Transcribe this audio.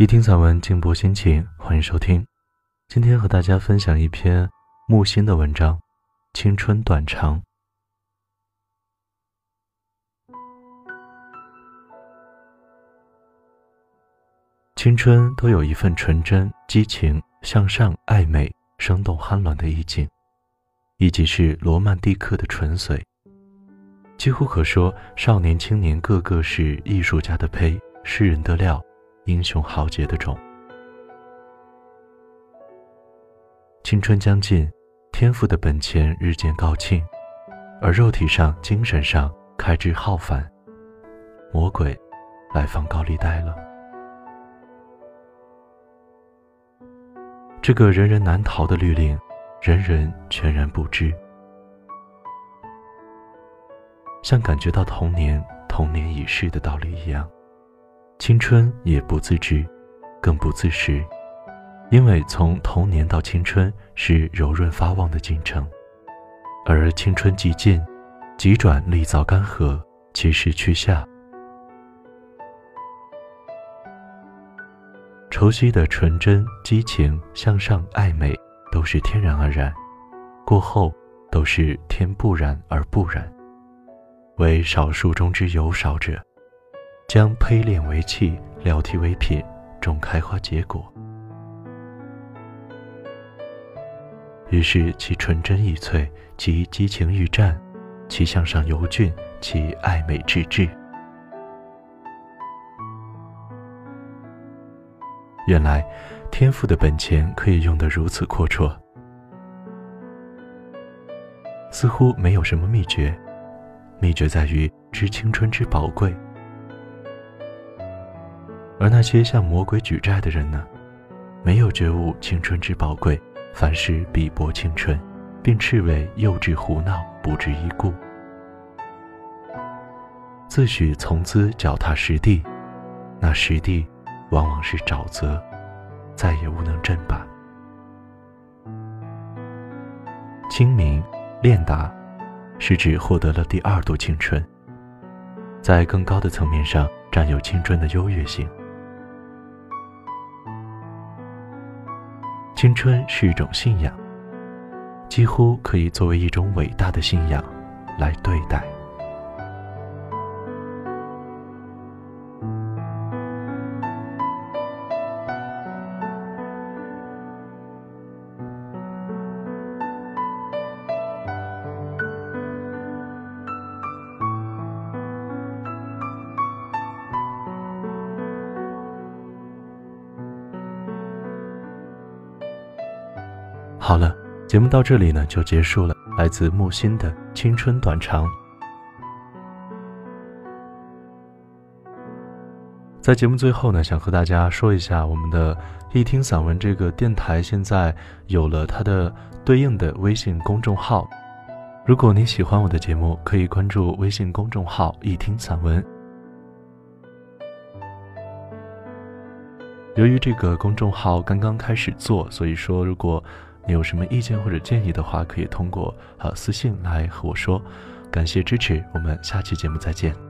一听散文，静博心情，欢迎收听。今天和大家分享一篇木心的文章《青春短长》。青春都有一份纯真、激情、向上、暧昧、生动、酣暖的意境，以及是罗曼蒂克的纯粹。几乎可说，少年青年个个是艺术家的胚，诗人的料。英雄豪杰的种，青春将近，天赋的本钱日渐高兴，而肉体上、精神上开支浩繁，魔鬼来放高利贷了。这个人人难逃的律令，人人全然不知，像感觉到童年，童年已逝的道理一样。青春也不自知，更不自识，因为从童年到青春是柔润发旺的进程，而青春既尽，急转力燥干涸，其势去下。愁夕的纯真、激情、向上、暧昧，都是天然而然，过后都是天不染而不染，为少数中之有少者。将胚炼为器，料体为品，种开花结果。于是其纯真易脆，其激情欲战，其向上尤俊，其爱美至至。原来天赋的本钱可以用得如此阔绰，似乎没有什么秘诀，秘诀在于知青春之宝贵。而那些向魔鬼举债的人呢？没有觉悟青春之宝贵，凡事鄙薄青春，并斥为幼稚胡闹，不值一顾，自诩从兹脚踏实地，那实地往往是沼泽，再也无能振拔。清明练达，是指获得了第二度青春，在更高的层面上占有青春的优越性。青春是一种信仰，几乎可以作为一种伟大的信仰来对待。好了，节目到这里呢就结束了。来自木心的青春短长，在节目最后呢，想和大家说一下，我们的一听散文这个电台现在有了它的对应的微信公众号。如果你喜欢我的节目，可以关注微信公众号“一听散文”。由于这个公众号刚刚开始做，所以说如果。你有什么意见或者建议的话，可以通过呃私信来和我说。感谢支持，我们下期节目再见。